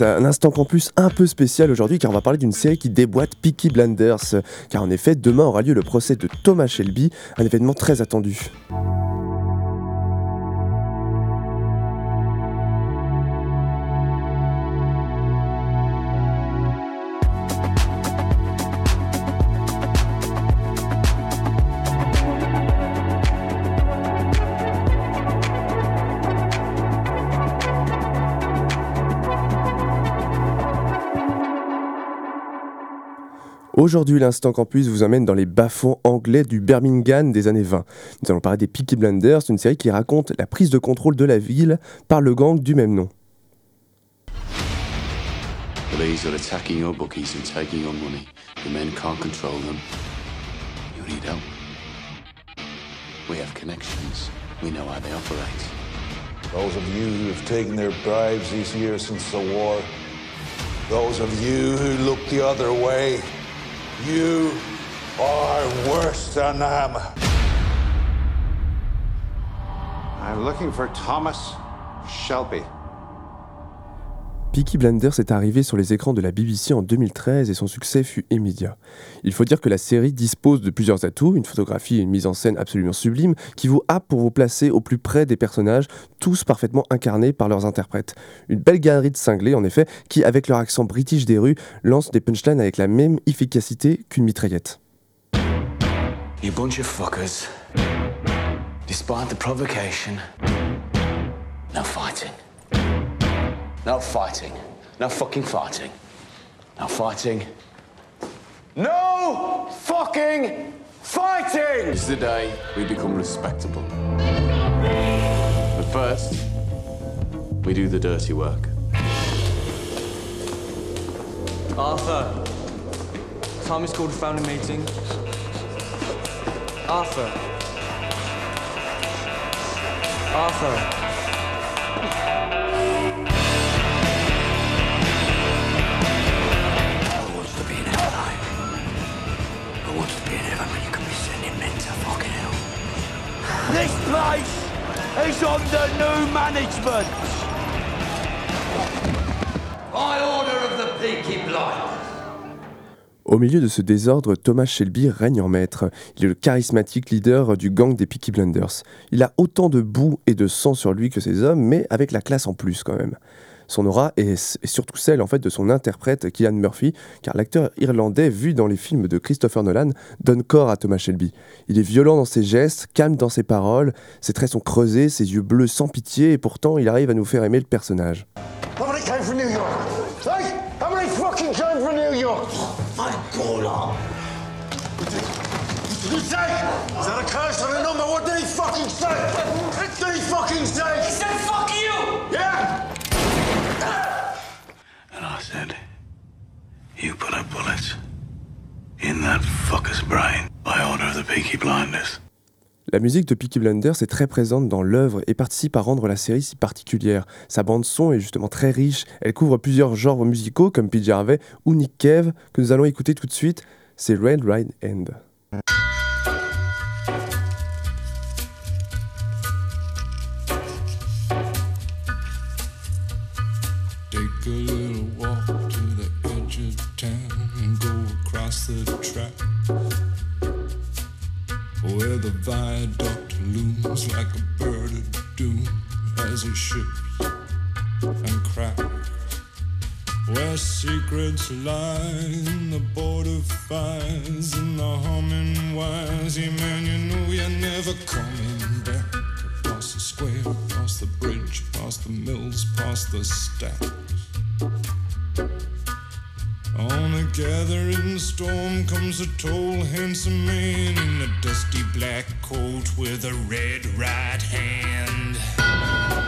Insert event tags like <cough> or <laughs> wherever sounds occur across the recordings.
Un instant campus un peu spécial aujourd'hui car on va parler d'une série qui déboîte Peaky Blinders. Car en effet, demain aura lieu le procès de Thomas Shelby, un événement très attendu. Aujourd'hui, l'Instant Campus vous emmène dans les bas-fonds anglais du Birmingham des années 20. Nous allons parler des Peaky Blinders, une série qui raconte la prise de contrôle de la ville par le gang du même nom. Police are attacking your bookies and taking your money. The men can't control them. You need help? We have connections. We know how they operate. Those of you who have taken their bribes these years since the war. Those of you who look the other way. You are worse than them. I'm looking for Thomas Shelby. Peaky Blinders est arrivé sur les écrans de la BBC en 2013 et son succès fut immédiat. Il faut dire que la série dispose de plusieurs atouts, une photographie et une mise en scène absolument sublime, qui vous happent pour vous placer au plus près des personnages, tous parfaitement incarnés par leurs interprètes. Une belle galerie de cinglés, en effet, qui, avec leur accent british des rues, lancent des punchlines avec la même efficacité qu'une mitraillette. You bunch of fuckers. Despite the provocation, no fighting. No fighting. No fucking fighting. No fighting. No fucking fighting! This is the day we become respectable. But first, we do the dirty work. Arthur. Time is called a family meeting. Arthur. Arthur. This place is under new management. By order of the Peaky Blinders. Au milieu de ce désordre, Thomas Shelby règne en maître. Il est le charismatique leader du gang des Peaky Blinders. Il a autant de boue et de sang sur lui que ses hommes, mais avec la classe en plus quand même. Son aura est, est surtout celle en fait de son interprète Killian Murphy, car l'acteur irlandais vu dans les films de Christopher Nolan donne corps à Thomas Shelby. Il est violent dans ses gestes, calme dans ses paroles, ses traits sont creusés, ses yeux bleus sans pitié, et pourtant il arrive à nous faire aimer le personnage. In that fucker's brain by order of the Peaky Blinders. La musique de Peaky Blinders est très présente dans l'œuvre et participe à rendre la série si particulière. Sa bande son est justement très riche, elle couvre plusieurs genres musicaux comme PJ Harvey ou Nick Cave que nous allons écouter tout de suite, c'est Red Right End. Viaduct looms like a bird of doom as it ships and cracks. Where secrets lie in the border fires and the humming wires. Yeah, man, you know you're never coming back. Across the square, across the bridge, past the mills, past the stacks. Storm comes a tall, handsome man in a dusty black coat with a red right hand.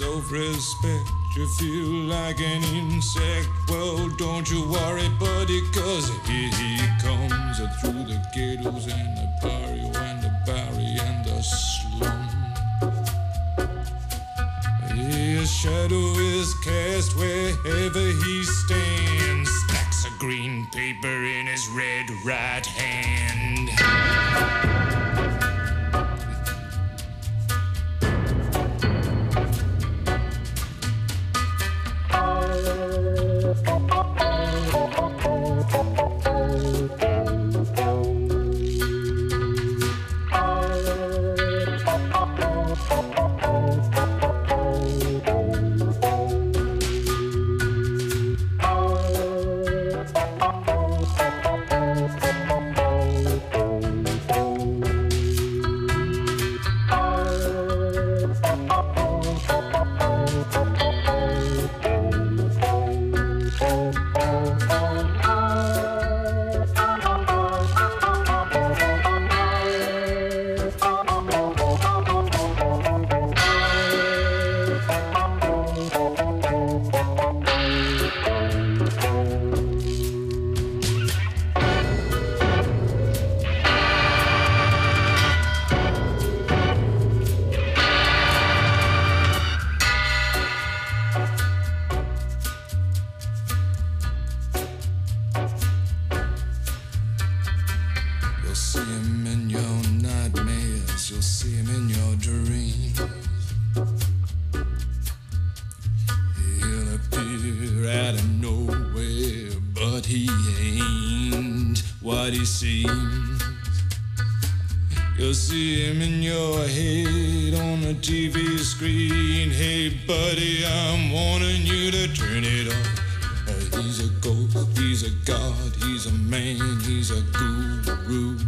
Self-respect. You feel like an insect. Well, don't you worry, buddy, cause here he comes uh, through the ghettos and the wherever he stands. Stacks of green paper in his red right hand. He seems. You'll see him in your head on the TV screen. Hey, buddy, I'm warning you to turn it off. Uh, he's a ghost, he's a god, he's a man, he's a guru.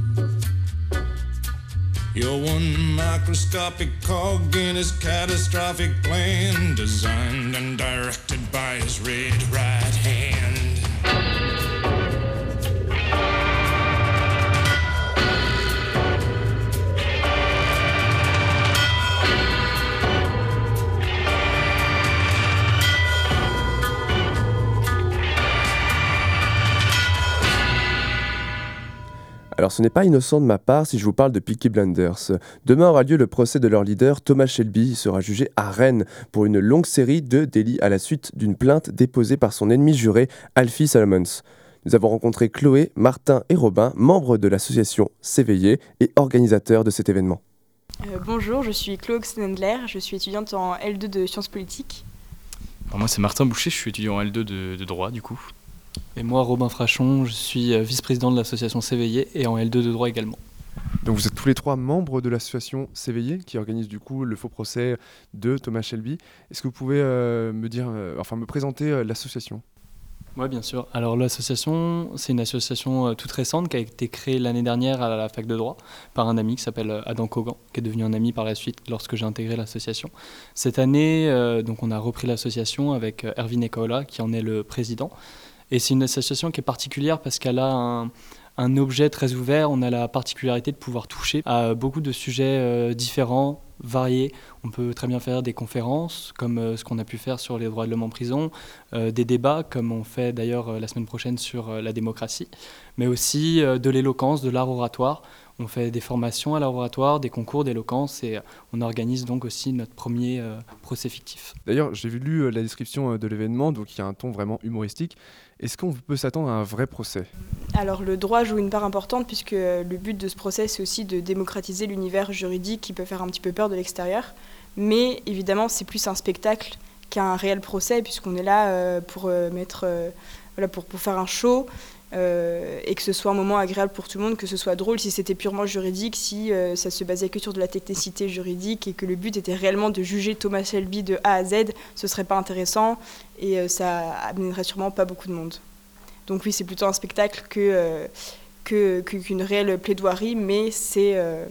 You're one microscopic cog in his catastrophic plan, designed and directed by his red right hand. Alors ce n'est pas innocent de ma part si je vous parle de Peaky Blinders. Demain aura lieu le procès de leur leader, Thomas Shelby. Il sera jugé à Rennes pour une longue série de délits à la suite d'une plainte déposée par son ennemi juré, Alfie Salomons. Nous avons rencontré Chloé, Martin et Robin, membres de l'association S'éveiller et organisateurs de cet événement. Euh, bonjour, je suis Chloé Oxenendler, je suis étudiante en L2 de sciences politiques. Alors moi c'est Martin Boucher, je suis étudiant en L2 de, de droit du coup. Et moi, Robin Frachon, je suis euh, vice-président de l'association S'éveiller et en L2 de droit également. Donc vous êtes tous les trois membres de l'association S'éveiller qui organise du coup le faux procès de Thomas Shelby. Est-ce que vous pouvez euh, me dire, euh, enfin me présenter euh, l'association? Oui, bien sûr. Alors l'association, c'est une association toute récente qui a été créée l'année dernière à la fac de droit par un ami qui s'appelle Adam Kogan, qui est devenu un ami par la suite lorsque j'ai intégré l'association. Cette année, donc on a repris l'association avec Erwin Ekola qui en est le président. Et c'est une association qui est particulière parce qu'elle a un, objet très ouvert. On a la particularité de pouvoir toucher à beaucoup de sujets euh, différents, variés. On peut très bien faire des conférences, comme euh, ce qu'on a pu faire sur les droits de l'homme en prison, euh, des débats, comme on fait d'ailleurs la semaine prochaine sur la démocratie, mais aussi de l'éloquence, de l'art oratoire. On fait des formations à l'art oratoire, des concours d'éloquence et on organise donc aussi notre premier procès fictif. D'ailleurs, j'ai lu la description de l'événement, donc il y a un ton vraiment humoristique. Est-ce qu'on peut s'attendre à un vrai procès? Alors le droit joue une part importante puisque euh, le but de ce procès c'est aussi de démocratiser l'univers juridique qui peut faire un petit peu peur de l'extérieur. Mais évidemment c'est plus un spectacle qu'un réel procès, puisqu'on est là pour mettre, voilà, pour, pour faire un show. Et que ce soit un moment agréable pour tout le monde, que ce soit drôle si c'était purement juridique, si ça se basait que sur de la technicité juridique et que le but était réellement de juger Thomas Shelby de A à Z, ce serait pas intéressant et ça amènerait sûrement pas beaucoup de monde. Donc oui, c'est plutôt un spectacle que qu'une réelle plaidoirie, mais c'est euh,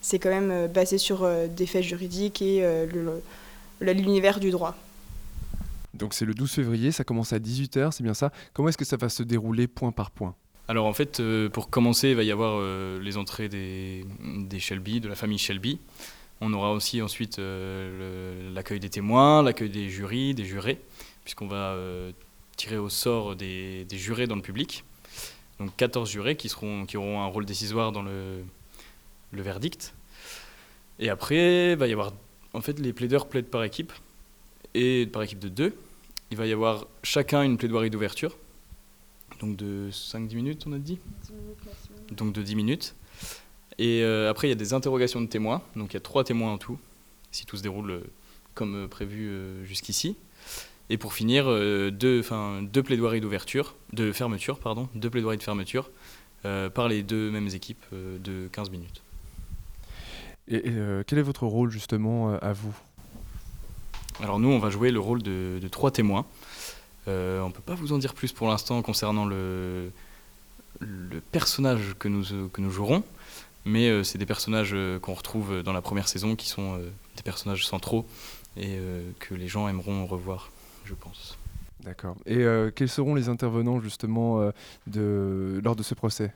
c'est quand même euh, basé sur euh, des faits juridiques et l'univers du droit. Donc c'est le 12 février, ça commence à 18h, c'est bien ça. Comment est-ce que ça va se dérouler point par point? Alors en fait, pour commencer, il va y avoir les entrées des, Shelby, de la famille Shelby. On aura aussi ensuite l'accueil des témoins, l'accueil des jurys, des jurés, puisqu'on va tirer au sort des, des jurés dans le public donc 14 jurés qui, seront, qui auront un rôle décisoire dans le, le verdict. Et après, il va y avoir. En fait, les plaideurs plaident par équipe, et par équipe de deux. Il va y avoir chacun une plaidoirie d'ouverture, donc de 5-10 minutes, on a dit Donc de 10 minutes. Et euh, après, il y a des interrogations de témoins, donc il y a trois témoins en tout, si tout se déroule euh, comme euh, prévu jusqu'ici. Et pour finir, deux, deux plaidoiries d'ouverture, de fermeture, pardon, deux plaidoiries de fermeture euh, par les deux mêmes équipes euh, de 15 minutes. Et, quel est votre rôle justement à vous? Alors nous, on va jouer le rôle de, trois témoins. on ne peut pas vous en dire plus pour l'instant concernant le, le personnage que nous, que nous jouerons, mais c'est des personnages qu'on retrouve dans la première saison qui sont des personnages centraux et que les gens aimeront revoir je pense. D'accord. Et euh, quels seront les intervenants justement euh, de, lors de ce procès?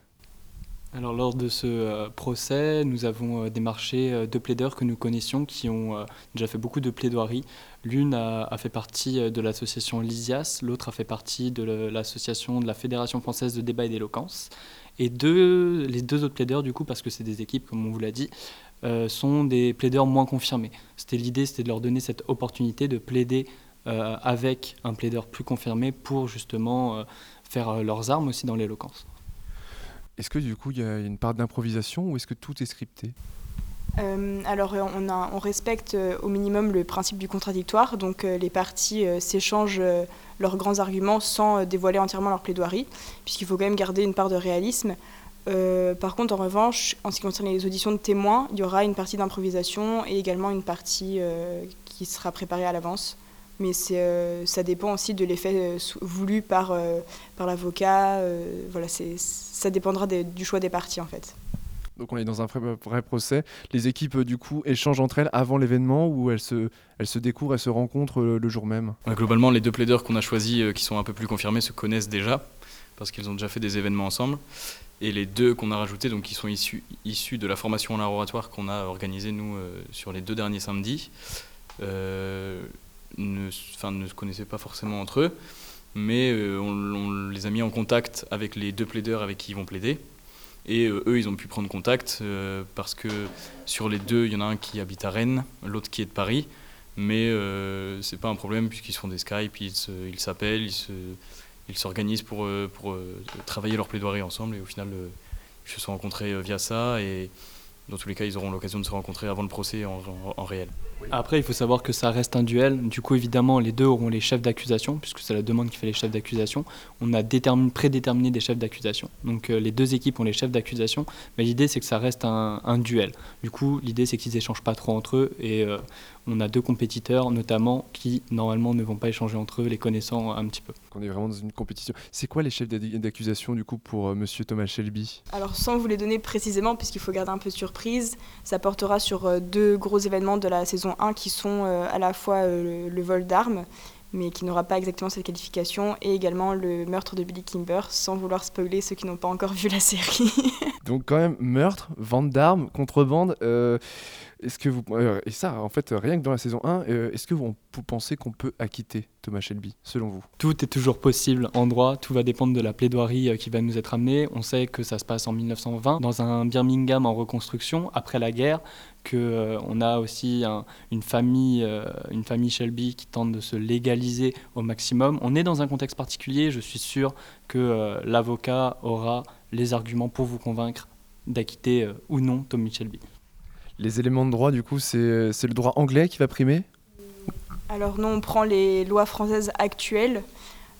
Alors lors de ce euh, procès, nous avons démarché deux plaideurs que nous connaissions qui ont déjà fait beaucoup de plaidoiries. L'une a, fait partie de l'association Lysias, l'autre a fait partie de l'association de la Fédération française de débat et d'éloquence. Et deux, les deux autres plaideurs, du coup, parce que c'est des équipes, comme on vous l'a dit, sont des plaideurs moins confirmés. C'était l'idée, c'était de leur donner cette opportunité de plaider euh, avec un plaideur plus confirmé pour justement euh, faire euh, leurs armes aussi dans l'éloquence. Est-ce que du coup il y a une part d'improvisation ou est-ce que tout est scripté? Alors on, a, on, respecte au minimum le principe du contradictoire, donc les parties s'échangent leurs grands arguments sans dévoiler entièrement leur plaidoirie, puisqu'il faut quand même garder une part de réalisme. par contre, en revanche, en ce qui concerne les auditions de témoins, il y aura une partie d'improvisation et également une partie qui sera préparée à l'avance mais euh, ça dépend aussi de l'effet euh, voulu par, euh, par l'avocat. voilà, ça dépendra du choix des parties en fait. Donc on est dans un vrai, procès. Les équipes du coup échangent entre elles avant l'événement ou elles se, elles se découvrent, elles se rencontrent le, jour même? Globalement, les deux plaideurs qu'on a choisis, qui sont un peu plus confirmés, se connaissent déjà parce qu'ils ont déjà fait des événements ensemble. Et les deux qu'on a rajoutés, donc qui sont issus, issus de la formation en art oratoire qu'on a organisée nous sur les deux derniers samedis, ne, ne se connaissaient pas forcément entre eux, mais euh, on, les a mis en contact avec les deux plaideurs avec qui ils vont plaider. Et euh, eux, ils ont pu prendre contact euh, parce que sur les deux, il y en a un qui habite à Rennes, l'autre qui est de Paris. Mais c'est pas un problème puisqu'ils se font des Skype, ils s'appellent, ils s'organisent pour, pour travailler leur plaidoirie ensemble. Et au final, ils se sont rencontrés via ça. Et dans tous les cas, ils auront l'occasion de se rencontrer avant le procès en réel. Après, il faut savoir que ça reste un duel. Du coup, évidemment, les deux auront les chefs d'accusation, puisque c'est la demande qui fait les chefs d'accusation. On a prédéterminé des chefs d'accusation. Donc, euh, les deux équipes ont les chefs d'accusation. Mais l'idée, c'est que ça reste un, duel. Du coup, l'idée, c'est qu'ils échangent pas trop entre eux. Et euh, on a deux compétiteurs, notamment, qui normalement ne vont pas échanger entre eux, les connaissant un petit peu. On est vraiment dans une compétition. C'est quoi les chefs d'accusation, du coup, pour euh, Monsieur Thomas Shelby? Alors, sans vous les donner précisément, puisqu'il faut garder un peu de surprise, ça portera sur deux gros événements de la saison un qui sont euh, à la fois euh, le, vol d'armes, mais qui n'aura pas exactement cette qualification, et également le meurtre de Billy Kimber, sans vouloir spoiler ceux qui n'ont pas encore <laughs> vu la série. Donc quand même, meurtre, vente d'armes, contrebande. Euh, est-ce que vous et ça, en fait, rien que dans la saison 1, est-ce que vous, pensez qu'on peut acquitter Thomas Shelby, selon vous? Tout est toujours possible en droit. Tout va dépendre de la plaidoirie qui va nous être amenée. On sait que ça se passe en 1920 dans un Birmingham en reconstruction après la guerre qu'on euh, a aussi une, famille, euh, une famille Shelby qui tente de se légaliser au maximum. On est dans un contexte particulier, je suis sûr que euh, l'avocat aura les arguments pour vous convaincre d'acquitter ou non Tommy Shelby. Les éléments de droit, du coup, c'est le droit anglais qui va primer Alors non, on prend les lois françaises actuelles,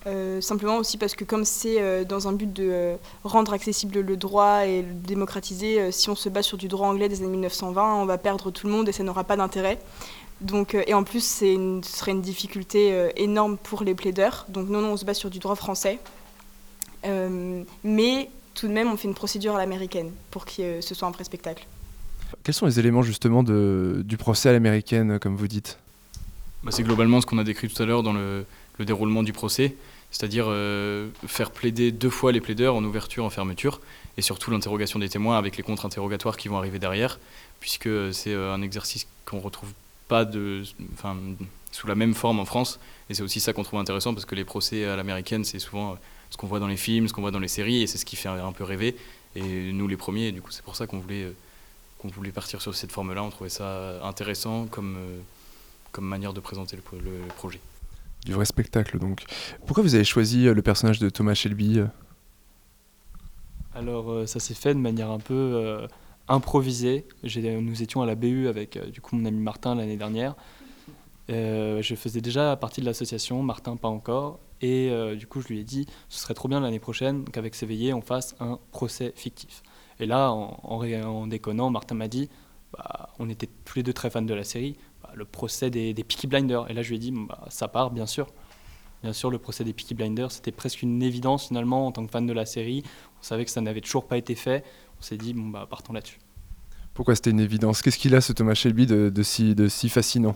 euh, simplement aussi parce que comme c'est euh, dans un but de euh, rendre accessible le droit et le démocratiser, si on se base sur du droit anglais des années 1920, on va perdre tout le monde et ça n'aura pas d'intérêt. Donc, et en plus, ce serait une difficulté énorme pour les plaideurs. Donc non, non, on se base sur du droit français. mais tout de même, on fait une procédure à l'américaine pour que ce soit un vrai spectacle. Quels sont les éléments justement du procès à l'américaine, comme vous dites? Bah, C'est globalement ce qu'on a décrit tout à l'heure dans le, le, déroulement du procès, c'est-à-dire euh, faire plaider deux fois les plaideurs en ouverture, en fermeture, et surtout l'interrogation des témoins avec les contre-interrogatoires qui vont arriver derrière, puisque c'est euh, un exercice qu'on ne retrouve pas sous la même forme en France, et c'est aussi ça qu'on trouve intéressant, parce que les procès à l'américaine, c'est souvent ce qu'on voit dans les films, ce qu'on voit dans les séries, et c'est ce qui fait un peu rêver. Et nous, les premiers, et du coup, c'est pour ça qu'on voulait, euh, qu'on voulait partir sur cette forme-là. On trouvait ça intéressant comme, euh, comme manière de présenter le, le, projet. Du vrai spectacle, donc. Pourquoi vous avez choisi euh, le personnage de Thomas Shelby Alors, ça s'est fait de manière un peu improvisée. Nous étions à la BU avec du coup mon ami Martin l'année dernière. je faisais déjà partie de l'association, Martin pas encore, et euh, du coup, je lui ai dit, ce serait trop bien l'année prochaine qu'avec S'éveiller, on fasse un procès fictif. Et là, en, en, déconnant, Martin m'a dit, bah, on était tous les deux très fans de la série, bah, le procès des, des, Peaky Blinders. Et là, je lui ai dit, bah, ça part, bien sûr. Bien sûr, le procès des Peaky Blinders, c'était presque une évidence finalement en tant que fan de la série. On savait que ça n'avait toujours pas été fait. On s'est dit, bon, bah, partons là-dessus. Pourquoi c'était une évidence? Qu'est-ce qu'il a, ce Thomas Shelby, de, de, si, de si fascinant?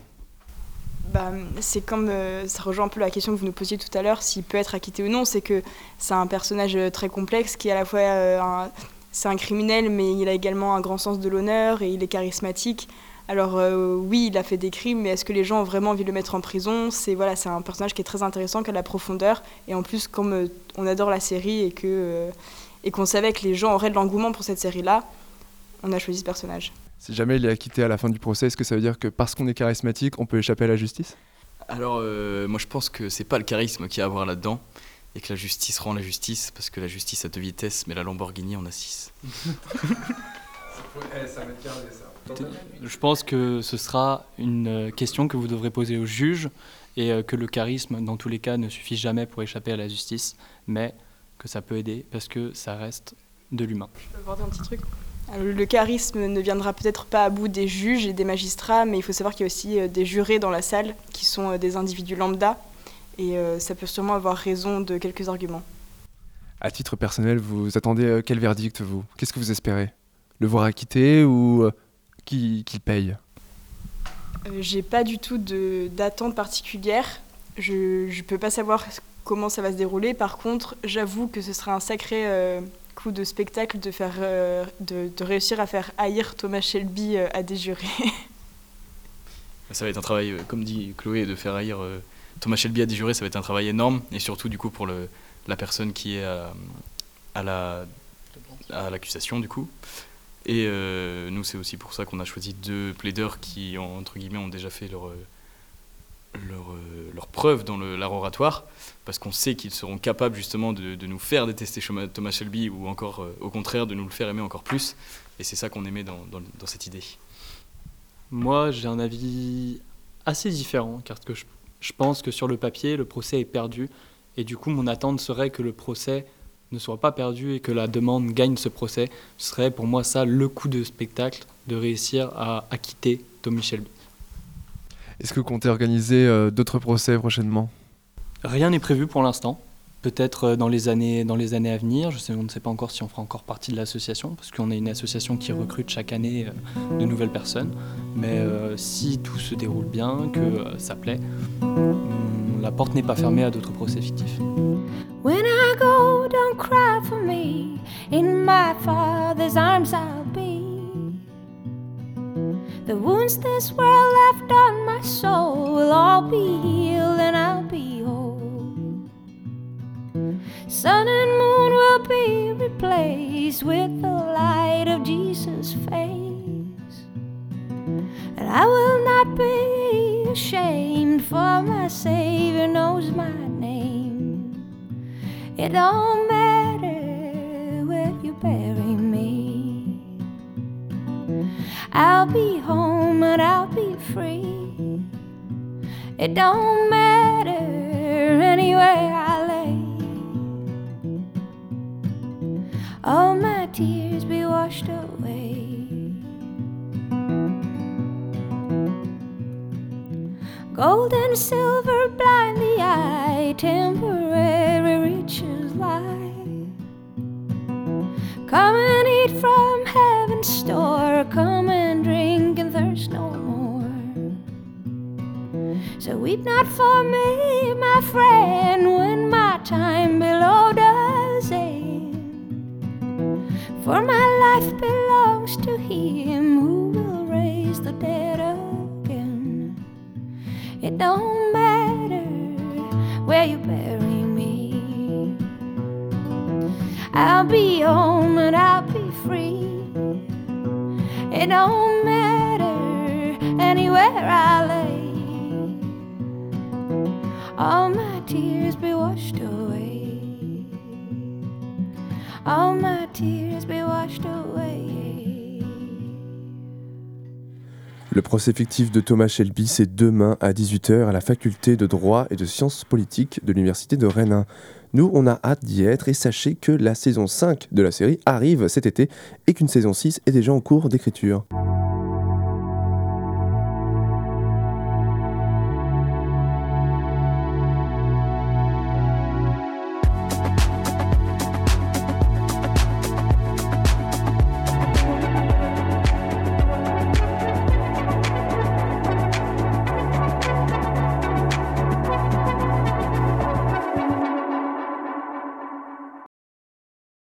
Bah, c'est comme euh, ça rejoint un peu la question que vous nous posiez tout à l'heure, s'il peut être acquitté ou non. C'est que c'est un personnage euh, très complexe qui est à la fois euh, un, c'est un criminel, mais il a également un grand sens de l'honneur et il est charismatique. Alors oui, il a fait des crimes, mais est-ce que les gens ont vraiment envie de le mettre en prison? C'est voilà, c'est un personnage qui est très intéressant, qui a de la profondeur. Et en plus, comme on adore la série et que et qu'on savait que les gens auraient de l'engouement pour cette série-là, on a choisi ce personnage. Si jamais il est acquitté à la fin du procès, est-ce que ça veut dire que parce qu'on est charismatique, on peut échapper à la justice? Alors, euh, moi je pense que c'est pas le charisme qui a à voir là-dedans, et que la justice rend la justice, parce que la justice a deux vitesses, mais la Lamborghini en a six. <laughs> Je pense que ce sera une euh, question que vous devrez poser au juge et euh, que le charisme, dans tous les cas, ne suffit jamais pour échapper à la justice, mais que ça peut aider parce que ça reste de l'humain. Je peux voir un petit truc? Le charisme ne viendra peut-être pas à bout des juges et des magistrats, mais il faut savoir qu'il y a aussi euh, des jurés dans la salle qui sont euh, des individus lambda, et euh, ça peut sûrement avoir raison de quelques arguments. À titre personnel, vous attendez quel verdict, vous? Qu'est-ce que vous espérez? Le voir acquitté ou qu'il paye? J'ai pas du tout d'attente particulière. Je ne peux pas savoir comment ça va se dérouler. Par contre, j'avoue que ce sera un sacré coup de spectacle de, faire, euh, de, réussir à faire haïr Thomas Shelby euh, à des jurés. <laughs> ça va être un travail, euh, comme dit Chloé, de faire haïr Thomas Shelby à des jurés, ça va être un travail énorme, et surtout du coup pour le, la personne qui est à, la à l'accusation du coup. Et nous, c'est aussi pour ça qu'on a choisi deux plaideurs qui, entre guillemets, ont déjà fait leur, leur, euh, leur preuve dans l'art oratoire, parce qu'on sait qu'ils seront capables justement de, nous faire détester Thomas Shelby ou encore euh, au contraire de nous le faire aimer encore plus. Et c'est ça qu'on aimait dans, cette idée. Moi, j'ai un avis assez différent, car que je, je, pense que sur le papier, le procès est perdu. Et du coup, mon attente serait que le procès ne soit pas perdu et que la demande gagne ce procès. Ce serait pour moi ça le coup de spectacle, de réussir à acquitter Tommy Shelby. Est-ce que vous comptez organiser euh, d'autres procès prochainement? Rien n'est prévu pour l'instant. Peut-être euh, dans les années dans les années à venir. Je sais, on ne sait pas encore si on fera encore partie de l'association, parce qu'on est une association qui recrute chaque année euh, de nouvelles personnes. Mais si tout se déroule bien, que ça plaît, hmm, la porte n'est pas fermée à d'autres procès fictifs. When I go, don't cry for me. In my father's arms I'll be. The wounds this world left on my soul will all be healed and I'll be. Sun and moon will be replaced with the light of Jesus' face. And I will not be ashamed, for my Savior knows my name. It don't matter where you bury me. I'll be home and I'll be free. It don't matter anywhere tears be washed away. Gold and silver blind the eye, temporary riches lie. Come and eat from heaven's store, come and drink and thirst no more. So weep not for me, my friend, when my time below does end. For my life belongs to him who will raise the dead again. It don't matter where you bury me. I'll be home and I'll be free. It don't matter anywhere I lay. All my tears be washed away. All my tears be washed away. Le procès fictif de Thomas Shelby, c'est demain à 18h à la faculté de droit et de sciences politiques de l'université de Rennes 1. Nous, on a hâte d'y être et sachez que la saison 5 de la série arrive cet été et qu'une saison 6 est déjà en cours d'écriture.